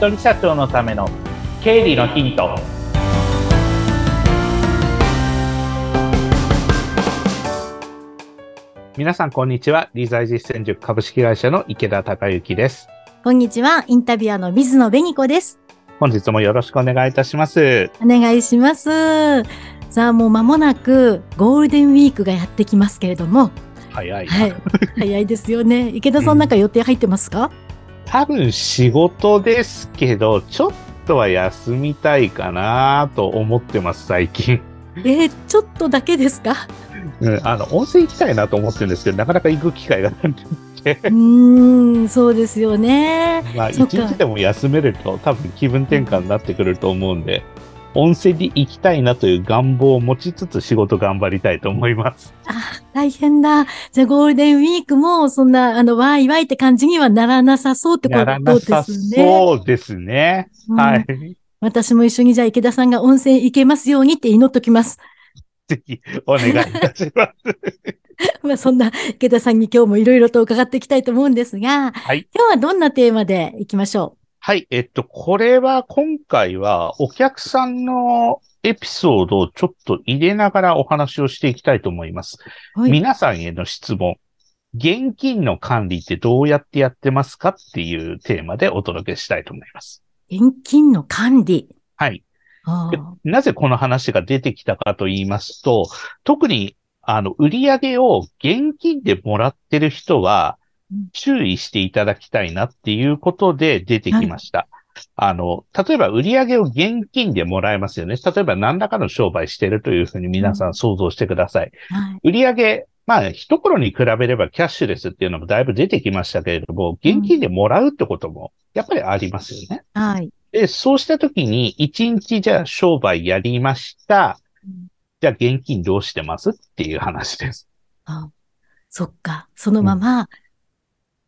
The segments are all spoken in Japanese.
人社長のための経理のヒント。皆さんこんにちは。理財実践塾株式会社の池田孝之です。こんにちは。インタビュアーの水野紅子です。本日もよろしくお願いいたします。お願いします。さあもう間もなくゴールデンウィークがやってきますけれども。早い、はい、早いですよね。池田さんなんか予定入ってますか、うん多分仕事ですけど、ちょっとは休みたいかなと思ってます、最近。えー、ちょっとだけですか？うん、あの、温泉行きたいなと思ってるんですけど、なかなか行く機会がなくて。うん、そうですよね。まあ、一日でも休めると多分気分転換になってくると思うんで、温泉に行きたいなという願望を持ちつつ仕事頑張りたいと思います。あ、大変だ。じゃあゴールデンウィークもそんな、あの、わいわいって感じにはならなさそうってことですね。そうですね。はい。私も一緒にじゃあ池田さんが温泉行けますようにって祈っときます。ぜひお願いいたします。まあそんな池田さんに今日もいろいろと伺っていきたいと思うんですが、はい、今日はどんなテーマでいきましょう？はい。えっと、これは今回はお客さんのエピソードをちょっと入れながらお話をしていきたいと思います。はい、皆さんへの質問。現金の管理ってどうやってやってますかっていうテーマでお届けしたいと思います。現金の管理はい。なぜこの話が出てきたかと言いますと、特にあの、売り上げを現金でもらってる人は、注意していただきたいなっていうことで出てきました。はい、あの、例えば売り上げを現金でもらえますよね。例えば何らかの商売してるというふうに皆さん想像してください。はい、売り上げ、まあ、一頃に比べればキャッシュレスっていうのもだいぶ出てきましたけれども、現金でもらうってこともやっぱりありますよね。はい。で、そうしたときに、一日じゃあ商売やりました。じゃあ現金どうしてます？っていう話です。あそっか。そのまま、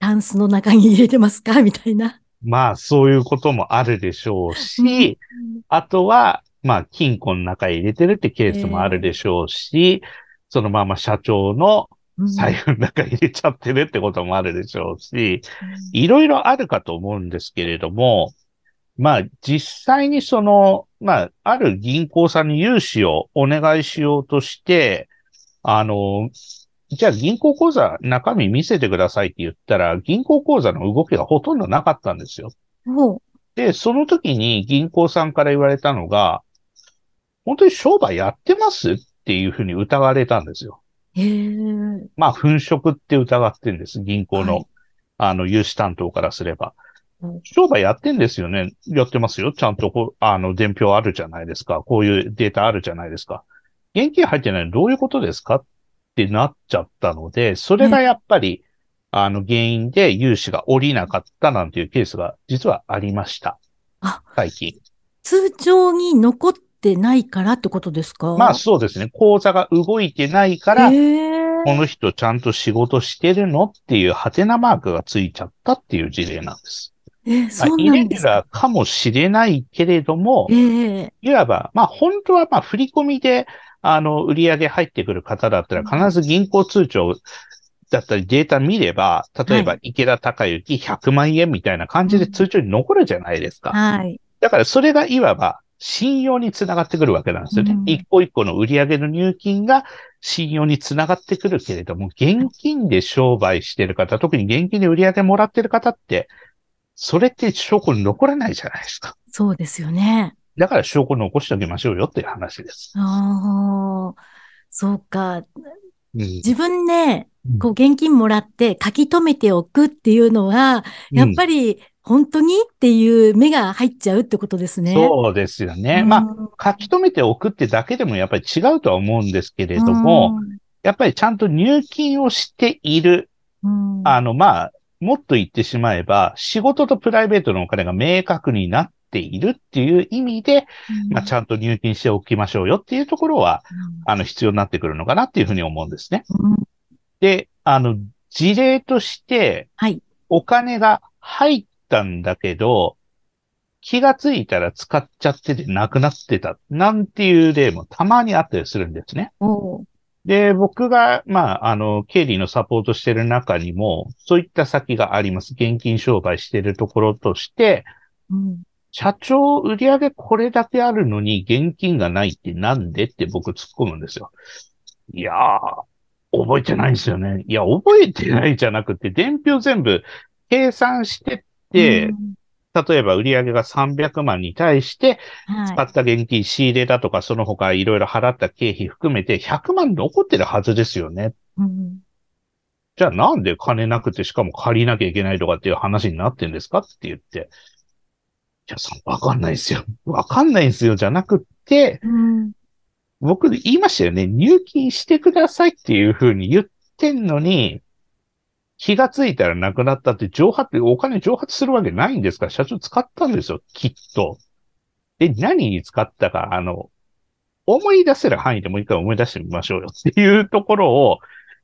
タンスの中に入れてますか？みたいな。まあ、そういうこともあるでしょうし、あとは、まあ、金庫の中に入れてるってケースもあるでしょうし、えー、そのまま社長の財布の中に入れちゃってるってこともあるでしょうし、いろいろあるかと思うんですけれども、まあ、実際にその、まあ、ある銀行さんに融資をお願いしようとして、あの、じゃあ銀行口座中身見せてくださいって言ったら、銀行口座の動きがほとんどなかったんですよ。で、その時に銀行さんから言われたのが、本当に商売やってますっていうふうに疑われたんですよ。へまあ、粉飾って疑ってるんです。銀行の、はい、あの、融資担当からすれば。商売やってんですよね。やってますよ。ちゃんとあの、伝票あるじゃないですか。こういうデータあるじゃないですか。現金入ってないのどういうことですかってなっちゃったので、それがやっぱり、あの、原因で融資が降りなかったなんていうケースが実はありました。あ、最近。通帳に残ってないからってことですか？まあそうですね。口座が動いてないから、この人ちゃんと仕事してるのっていうハテナマークがついちゃったっていう事例なんです。えー、そうイレギュラーかもしれないけれども、えー、いわば、まあ本当はまあ振り込みであの、売り上げ入ってくる方だったら、必ず銀行通帳だったりデータ見れば、例えば池田隆之100万円みたいな感じで通帳に残るじゃないですか。はい。だからそれがいわば信用につながってくるわけなんですよね。うん、一個一個の売り上げの入金が信用につながってくるけれども、現金で商売してる方、特に現金で売り上げもらってる方って、それって証拠に残らないじゃないですか。そうですよね。だから証拠残しておきましょうよっていう話です。ああ、そうか。うん、自分で、こう現金もらって書き留めておくっていうのは、うん、やっぱり本当にっていう目が入っちゃうってことですね。そうですよね。まあ、書き留めておくってだけでもやっぱり違うとは思うんですけれども、やっぱりちゃんと入金をしている。あの、まあ、もっと言ってしまえば、仕事とプライベートのお金が明確になっているっていう意味で、うん、まあ、ちゃんと入金しておきましょうよっていうところは、うん、あの、必要になってくるのかなっていうふうに思うんですね。うん、で、あの、事例として、はい。お金が入ったんだけど、気がついたら使っちゃっててなくなってた、なんていう例もたまにあったりするんですね。で、僕が、まあ、あの、経理のサポートしてる中にも、そういった先があります。現金商売してるところとして、うん、社長売上これだけあるのに現金がないってなんでって僕突っ込むんですよ。いやー、覚えてないんですよね。いや、覚えてないじゃなくて、伝票全部計算してって、うん、例えば売上が300万に対して、使った現金仕入れだとか、その他いろいろ払った経費含めて100万残ってるはずですよね。うん、じゃあなんで金なくてしかも借りなきゃいけないとかっていう話になってんですかって言って。いや、さわかんないですよ。わかんないんですよ、じゃなくって、うん、僕言いましたよね。入金してくださいっていうふうに言ってんのに、気がついたらなくなったって蒸発、お金蒸発するわけないんですか？ら、社長使ったんですよ、きっと。で、何に使ったか、あの、思い出せる範囲でもう一回思い出してみましょうよっていうところを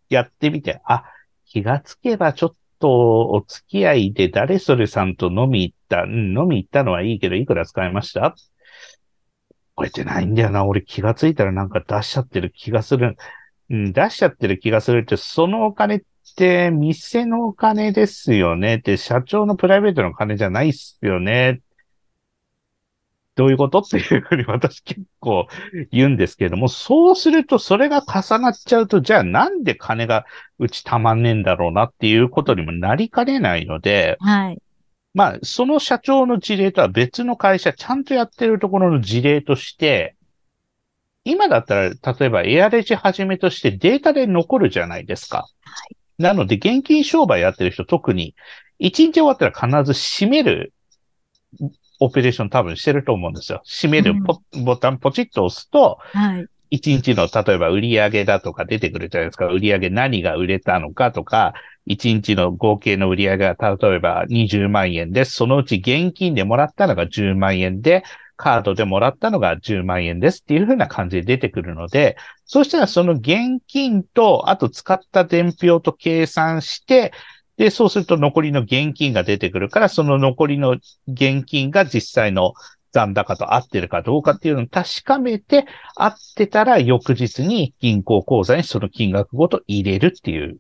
やってみて、あ、気がつけばちょっとお付き合いで誰それさんと飲み行った、うん、飲み行ったのはいいけど、いくら使いました？覚えてないんだよな。俺気がついたらなんか出しちゃってる気がする。うん、出しちゃってる気がするって、そのお金って店のお金ですよね？って、社長のプライベートの金じゃないっすよね？どういうこと？っていうふうに私結構言うんですけれども、そうするとそれが重なっちゃうと、じゃあなんで金がうちたまんねえんだろうなっていうことにもなりかねないので、はい。まあ、その社長の事例とは別の会社、ちゃんとやってるところの事例として、今だったら、例えばエアレジはじめとしてデータで残るじゃないですか。はい、なので、現金商売やってる人特に、1日終わったら必ず閉めるオペレーション多分してると思うんですよ。閉めるポ、うん、ボタンポチッと押すと、はい、1日の例えば売上だとか出てくるじゃないですか。売上何が売れたのかとか、1日の合計の売上が例えば20万円です。そのうち現金でもらったのが10万円で、カードでもらったのが10万円ですっていう風な感じで出てくるので、そうしたらその現金と、あと使った伝票と計算して、で、そうすると残りの現金が出てくるから、その残りの現金が実際の残高と合ってるかどうかっていうのを確かめて、合ってたら翌日に銀行口座にその金額ごと入れるっていう。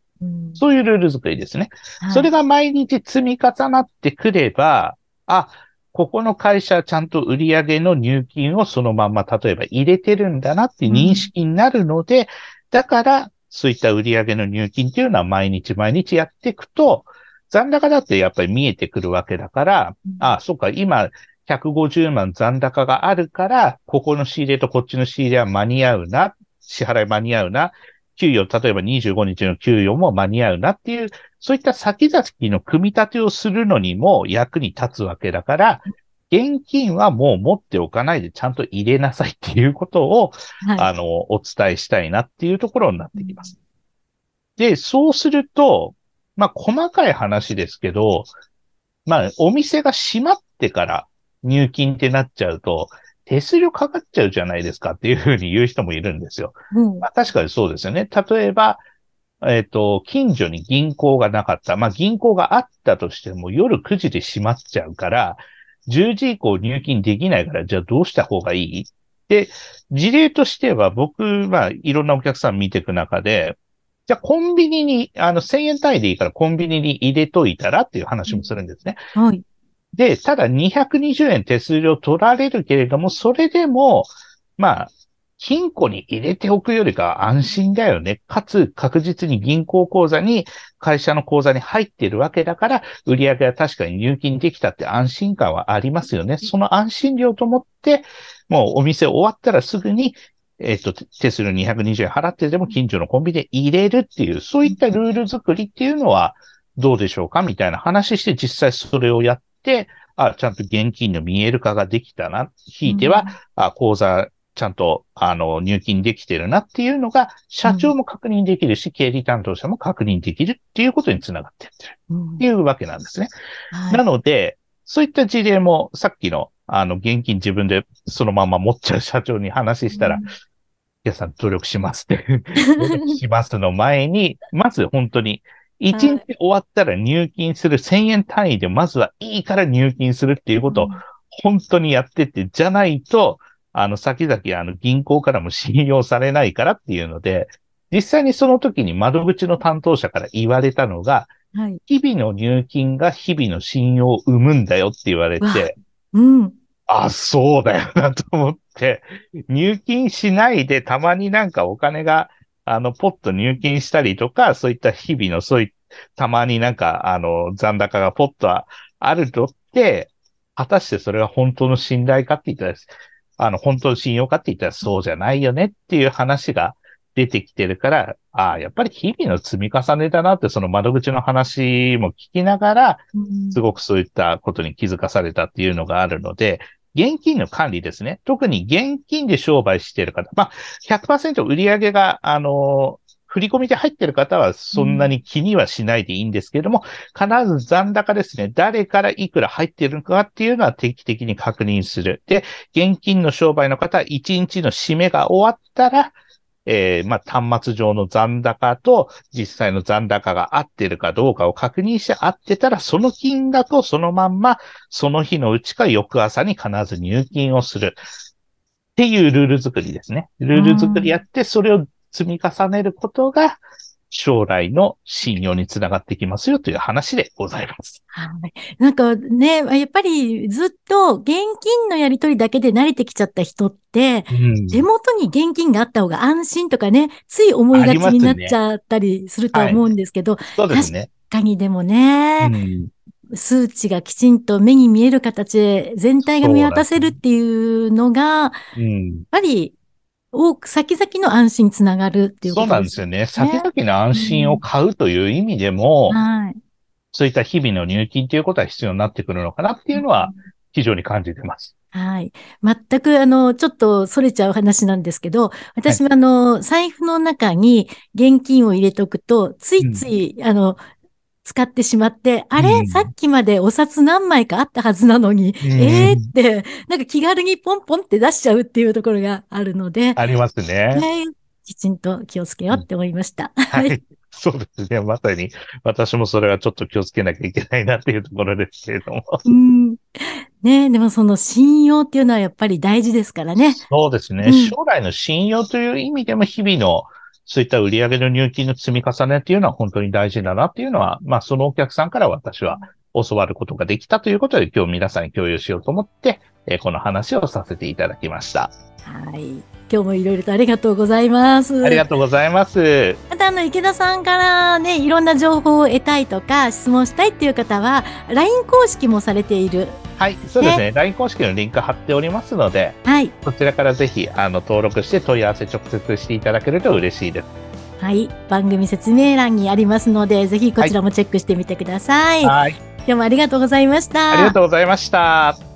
そういうルール作りですね。はい、それが毎日積み重なってくれば、あ、ここの会社はちゃんと売上の入金をそのまんま例えば入れてるんだなって認識になるので、うん、だからそういった売上の入金っていうのは毎日毎日やっていくと、残高だってやっぱり見えてくるわけだから、うん、あ、そっか、今150万残高があるから、ここの仕入れとこっちの仕入れは間に合うな、支払い間に合うな、給与、例えば25日の給与も間に合うなっていう、そういった先々の組み立てをするのにも役に立つわけだから、現金はもう持っておかないでちゃんと入れなさいっていうことを、はい、あの、お伝えしたいなっていうところになってきます。で、そうすると、まあ、細かい話ですけど、まあ、お店が閉まってから入金ってなっちゃうと、手数料かかっちゃうじゃないですかっていうふうに言う人もいるんですよ。うん、まあ、確かにそうですよね。例えば、えっ、ー、と、近所に銀行がなかった。まあ、銀行があったとしても夜9時で閉まっちゃうから、10時以降入金できないから、じゃあどうした方がいい？で、事例としては僕、まあ、いろんなお客さん見ていく中で、じゃあコンビニに、あの、1000円単位でいいからコンビニに入れといたらっていう話もするんですね。はい。で、ただ220円手数料取られるけれども、それでも、まあ、金庫に入れておくよりか安心だよね。かつ確実に銀行口座に、会社の口座に入っているわけだから、売上は確かに入金できたって安心感はありますよね。その安心料と思って、もうお店終わったらすぐに、えっ、と、手数料220円払ってでも近所のコンビニで入れるっていう、そういったルール作りっていうのはどうでしょうか？みたいな話して実際それをやっ、あ、ちゃんと現金の見える化ができたな。ひいては、うん、あ、口座、ちゃんと、あの、入金できてるなっていうのが、社長も確認できるし、うん、経理担当者も確認できるっていうことにつながっていってる。っていうわけなんですね。はい、なので、そういった事例も、さっきの、あの、現金自分でそのまま持っちゃう社長に話したら、うん、皆さん努力しますって努力しますの前に、まず本当に一日終わったら入金する1000円単位でまずはいいから入金するっていうことを本当にやってって、じゃないと、あの、先々あの銀行からも信用されないからっていうので、実際にその時に窓口の担当者から言われたのが、はい、日々の入金が日々の信用を生むんだよって言われて、うん。あ、そうだよなと思って、入金しないでたまになんかお金が、あの、ポッと入金したりとか、そういった日々の、そういった、たまになんか、あの、残高がポッとあるとって、果たしてそれは本当の信頼かって言ったら、あの、本当の信用かって言ったらそうじゃないよねっていう話が出てきてるから、ああ、やっぱり日々の積み重ねだなって、その窓口の話も聞きながら、すごくそういったことに気づかされたっていうのがあるので、現金の管理ですね。特に現金で商売している方。まあ、100%売上が、あの、振り込みで入ってる方はそんなに気にはしないでいいんですけれども、必ず残高ですね。誰からいくら入ってるのかっていうのは定期的に確認する。で、現金の商売の方は1日の締めが終わったら、えー、まあ、端末上の残高と実際の残高が合ってるかどうかを確認して合ってたら、その金額をそのまんま、その日のうちか翌朝に必ず入金をする。っていうルール作りですね。ルール作りやって、それを積み重ねることが、将来の信用につながってきますよという話でございます。はい。なんかね、やっぱりずっと現金のやり取りだけで慣れてきちゃった人って、うん、手元に現金があった方が安心とかね、つい思いがちになっちゃったりすると思うんですけど、ねはい、そうですね。確かにでもね、うん数値がきちんと目に見える形で全体が見渡せるっていうのが、うん、やっぱり多く先々の安心につながるっていうことですね。そうなんですよね。先々の安心を買うという意味でも、うん、はい。そういった日々の入金ということは必要になってくるのかなっていうのは非常に感じてます。はい。全く、あの、ちょっとそれちゃう話なんですけど、私もあの、はい、財布の中に現金を入れとくと、ついつい、うん、あの、使ってしまって、あれ、うん、さっきまでお札何枚かあったはずなのに、うん、ええー、って、なんか気軽にポンポンって出しちゃうっていうところがあるので。ありますね。ねきちんと気をつけようって思いました。はい。そうですね。まさに、私もそれはちょっと気をつけなきゃいけないなっていうところですけれども。うん。ねでもその信用っていうのはやっぱり大事ですからね。そうですね。うん、将来の信用という意味でも日々のそういった売上の入金の積み重ねっていうのは本当に大事だなっていうのは、まあそのお客さんから私は教わることができたということで今日皆さんに共有しようと思って、え、この話をさせていただきました。はい。今日もいろいろとありがとうございます。ありがとうございます。またあの池田さんからね、いろんな情報を得たいとか質問したいっていう方は LINE 公式もされているはい、そうですね。LINE 公式のリンク貼っておりますので、はい、そちらからぜひあの登録して問い合わせ直接していただけると嬉しいです。はい、番組説明欄にありますので、ぜひこちらもチェックしてみてください。はい、今日もありがとうございました。ありがとうございました。